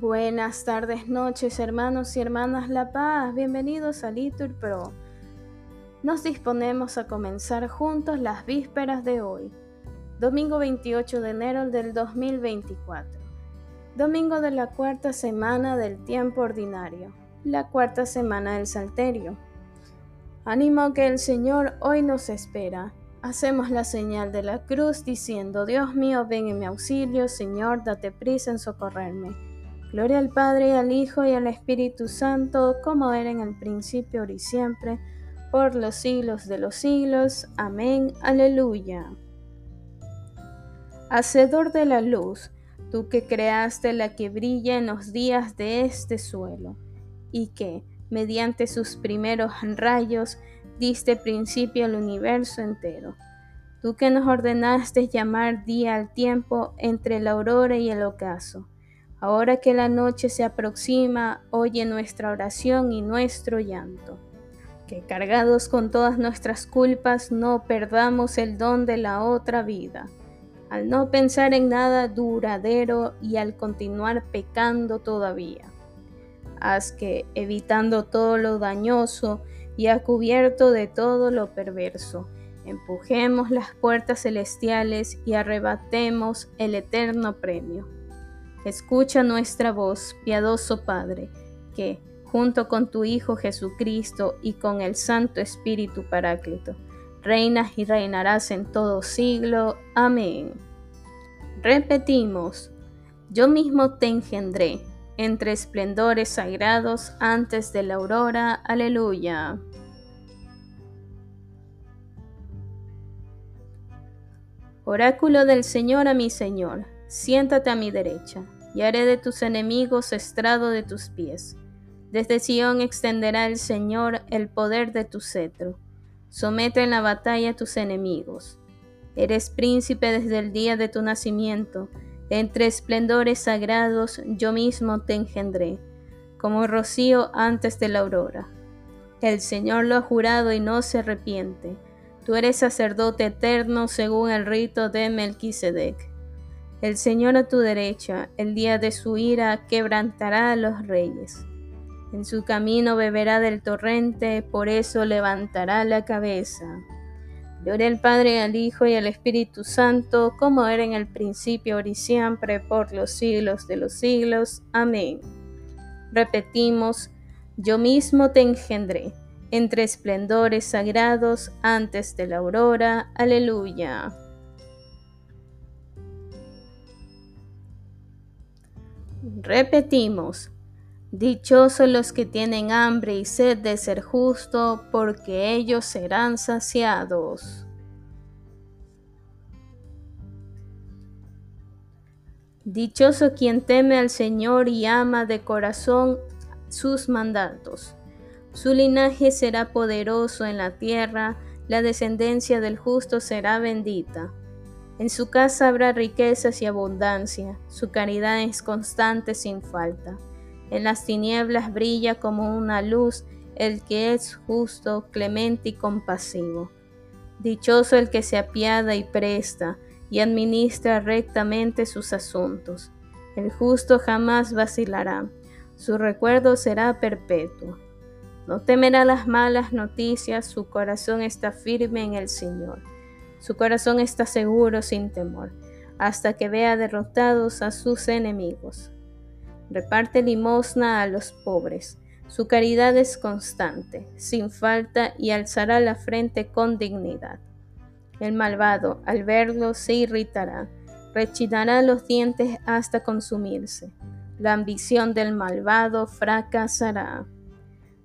Buenas tardes, noches, hermanos y hermanas La Paz. Bienvenidos a Litur Pro. Nos disponemos a comenzar juntos las vísperas de hoy, domingo 28 de enero del 2024, domingo de la cuarta semana del tiempo ordinario, la cuarta semana del Salterio. Ánimo que el Señor hoy nos espera. Hacemos la señal de la cruz diciendo, Dios mío, ven en mi auxilio, Señor, date prisa en socorrerme. Gloria al Padre, al Hijo y al Espíritu Santo, como era en el principio, ahora y siempre, por los siglos de los siglos. Amén. Aleluya. Hacedor de la luz, tú que creaste la que brilla en los días de este suelo, y que, mediante sus primeros rayos, diste principio al universo entero. Tú que nos ordenaste llamar día al tiempo entre la aurora y el ocaso. Ahora que la noche se aproxima, oye nuestra oración y nuestro llanto. Que cargados con todas nuestras culpas no perdamos el don de la otra vida. Al no pensar en nada duradero y al continuar pecando todavía. Haz que, evitando todo lo dañoso, y a cubierto de todo lo perverso. Empujemos las puertas celestiales y arrebatemos el eterno premio. Escucha nuestra voz, piadoso Padre, que, junto con tu Hijo Jesucristo y con el Santo Espíritu Paráclito, reinas y reinarás en todo siglo. Amén. Repetimos, yo mismo te engendré entre esplendores sagrados antes de la aurora. Aleluya. Oráculo del Señor a mi Señor, siéntate a mi derecha, y haré de tus enemigos estrado de tus pies. Desde Sión extenderá el Señor el poder de tu cetro. Somete en la batalla a tus enemigos. Eres príncipe desde el día de tu nacimiento entre esplendores sagrados yo mismo te engendré, como rocío antes de la aurora. El Señor lo ha jurado y no se arrepiente. Tú eres sacerdote eterno según el rito de Melquisedec. El Señor a tu derecha, el día de su ira, quebrantará a los reyes. En su camino beberá del torrente, por eso levantará la cabeza. Gloria al Padre, al Hijo y al Espíritu Santo, como era en el principio, ahora y siempre, por los siglos de los siglos. Amén. Repetimos, yo mismo te engendré, entre esplendores sagrados, antes de la aurora. Aleluya. Repetimos, Dichosos los que tienen hambre y sed de ser justo, porque ellos serán saciados. Dichoso quien teme al Señor y ama de corazón sus mandatos. Su linaje será poderoso en la tierra, la descendencia del justo será bendita. En su casa habrá riquezas y abundancia, su caridad es constante sin falta. En las tinieblas brilla como una luz el que es justo, clemente y compasivo. Dichoso el que se apiada y presta y administra rectamente sus asuntos. El justo jamás vacilará, su recuerdo será perpetuo. No temerá las malas noticias, su corazón está firme en el Señor. Su corazón está seguro sin temor, hasta que vea derrotados a sus enemigos reparte limosna a los pobres. Su caridad es constante, sin falta, y alzará la frente con dignidad. El malvado, al verlo, se irritará, rechinará los dientes hasta consumirse. La ambición del malvado fracasará.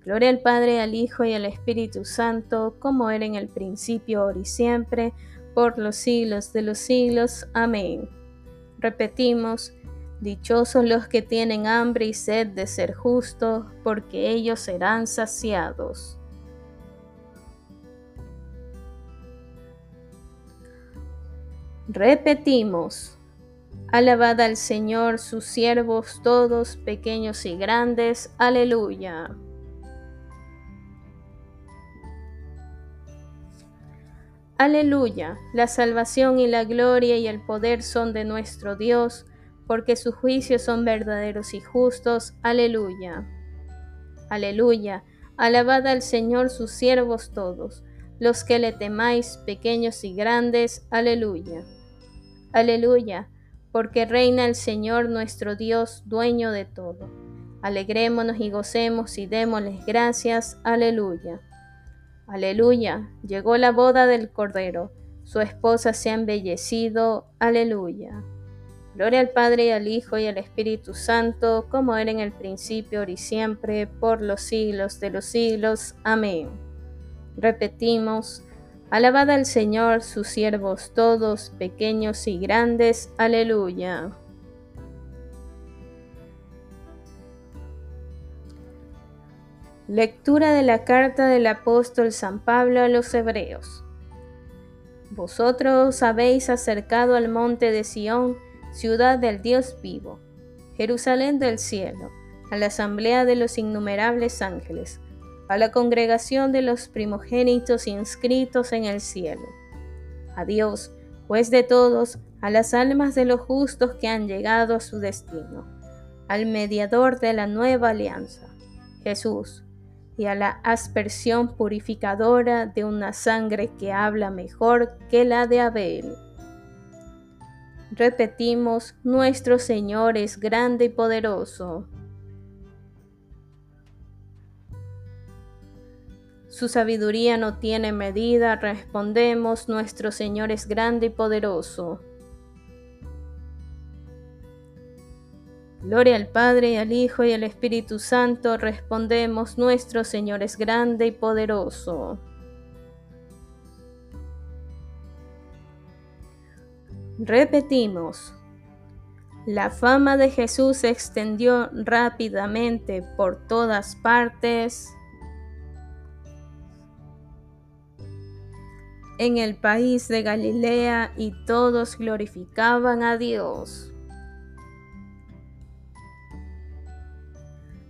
Gloria al Padre, al Hijo y al Espíritu Santo, como era en el principio, ahora y siempre, por los siglos de los siglos. Amén. Repetimos, Dichosos los que tienen hambre y sed de ser justos, porque ellos serán saciados. Repetimos, alabad al Señor sus siervos todos, pequeños y grandes, aleluya. Aleluya, la salvación y la gloria y el poder son de nuestro Dios, porque sus juicios son verdaderos y justos. Aleluya. Aleluya. Alabad al Señor sus siervos todos, los que le temáis, pequeños y grandes. Aleluya. Aleluya, porque reina el Señor nuestro Dios, dueño de todo. Alegrémonos y gocemos y démosles gracias. Aleluya. Aleluya. Llegó la boda del Cordero. Su esposa se ha embellecido. Aleluya. Gloria al Padre y al Hijo y al Espíritu Santo, como era en el principio, ahora y siempre, por los siglos de los siglos. Amén. Repetimos, alabad al Señor, sus siervos todos, pequeños y grandes. Aleluya. Lectura de la carta del apóstol San Pablo a los Hebreos. Vosotros habéis acercado al monte de Sión, ciudad del Dios vivo, Jerusalén del cielo, a la asamblea de los innumerables ángeles, a la congregación de los primogénitos inscritos en el cielo. A Dios, juez de todos, a las almas de los justos que han llegado a su destino, al mediador de la nueva alianza, Jesús, y a la aspersión purificadora de una sangre que habla mejor que la de Abel. Repetimos, nuestro Señor es grande y poderoso. Su sabiduría no tiene medida, respondemos, nuestro Señor es grande y poderoso. Gloria al Padre, al Hijo y al Espíritu Santo, respondemos, nuestro Señor es grande y poderoso. Repetimos, la fama de Jesús se extendió rápidamente por todas partes. en el país de Galilea y todos glorificaban a Dios.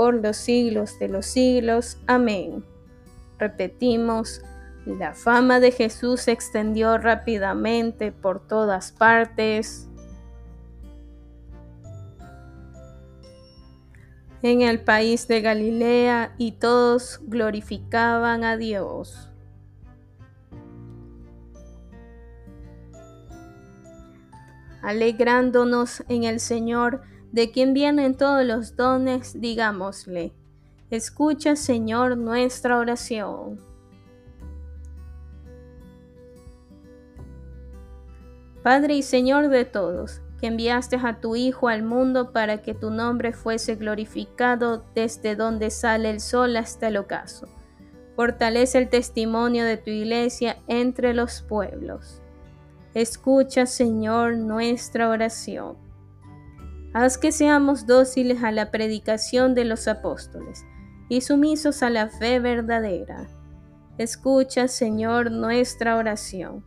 por los siglos de los siglos. Amén. Repetimos, la fama de Jesús se extendió rápidamente por todas partes. En el país de Galilea y todos glorificaban a Dios. Alegrándonos en el Señor, de quien vienen todos los dones, digámosle, escucha Señor nuestra oración. Padre y Señor de todos, que enviaste a tu Hijo al mundo para que tu nombre fuese glorificado desde donde sale el sol hasta el ocaso. Fortalece el testimonio de tu iglesia entre los pueblos. Escucha, Señor, nuestra oración. Haz que seamos dóciles a la predicación de los apóstoles y sumisos a la fe verdadera. Escucha, Señor, nuestra oración.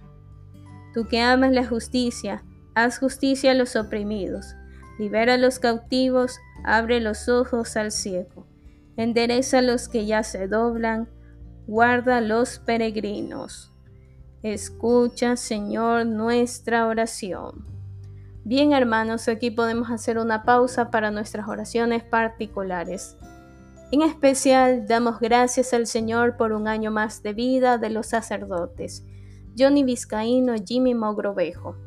Tú que amas la justicia, haz justicia a los oprimidos, libera a los cautivos, abre los ojos al ciego, endereza a los que ya se doblan, guarda a los peregrinos. Escucha, Señor, nuestra oración. Bien hermanos, aquí podemos hacer una pausa para nuestras oraciones particulares. En especial damos gracias al Señor por un año más de vida de los sacerdotes, Johnny Vizcaíno, Jimmy Mogrovejo.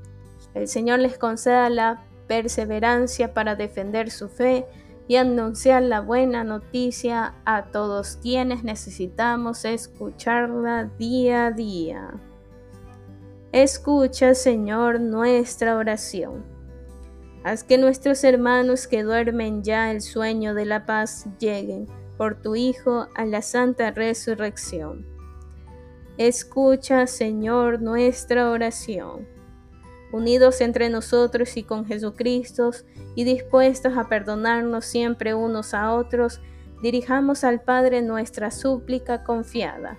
El Señor les conceda la perseverancia para defender su fe y anunciar la buena noticia a todos quienes necesitamos escucharla día a día. Escucha, Señor, nuestra oración. Haz que nuestros hermanos que duermen ya el sueño de la paz lleguen por tu Hijo a la santa resurrección. Escucha, Señor, nuestra oración unidos entre nosotros y con Jesucristo y dispuestos a perdonarnos siempre unos a otros, dirijamos al Padre nuestra súplica confiada.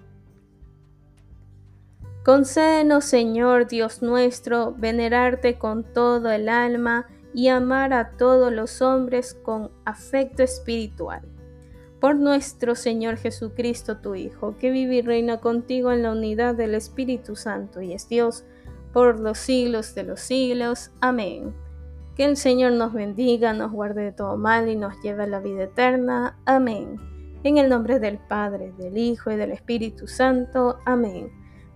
Concédenos, Señor Dios nuestro, venerarte con todo el alma y amar a todos los hombres con afecto espiritual. Por nuestro Señor Jesucristo, tu Hijo, que vive y reina contigo en la unidad del Espíritu Santo y es Dios por los siglos de los siglos. Amén. Que el Señor nos bendiga, nos guarde de todo mal y nos lleve a la vida eterna. Amén. En el nombre del Padre, del Hijo y del Espíritu Santo. Amén.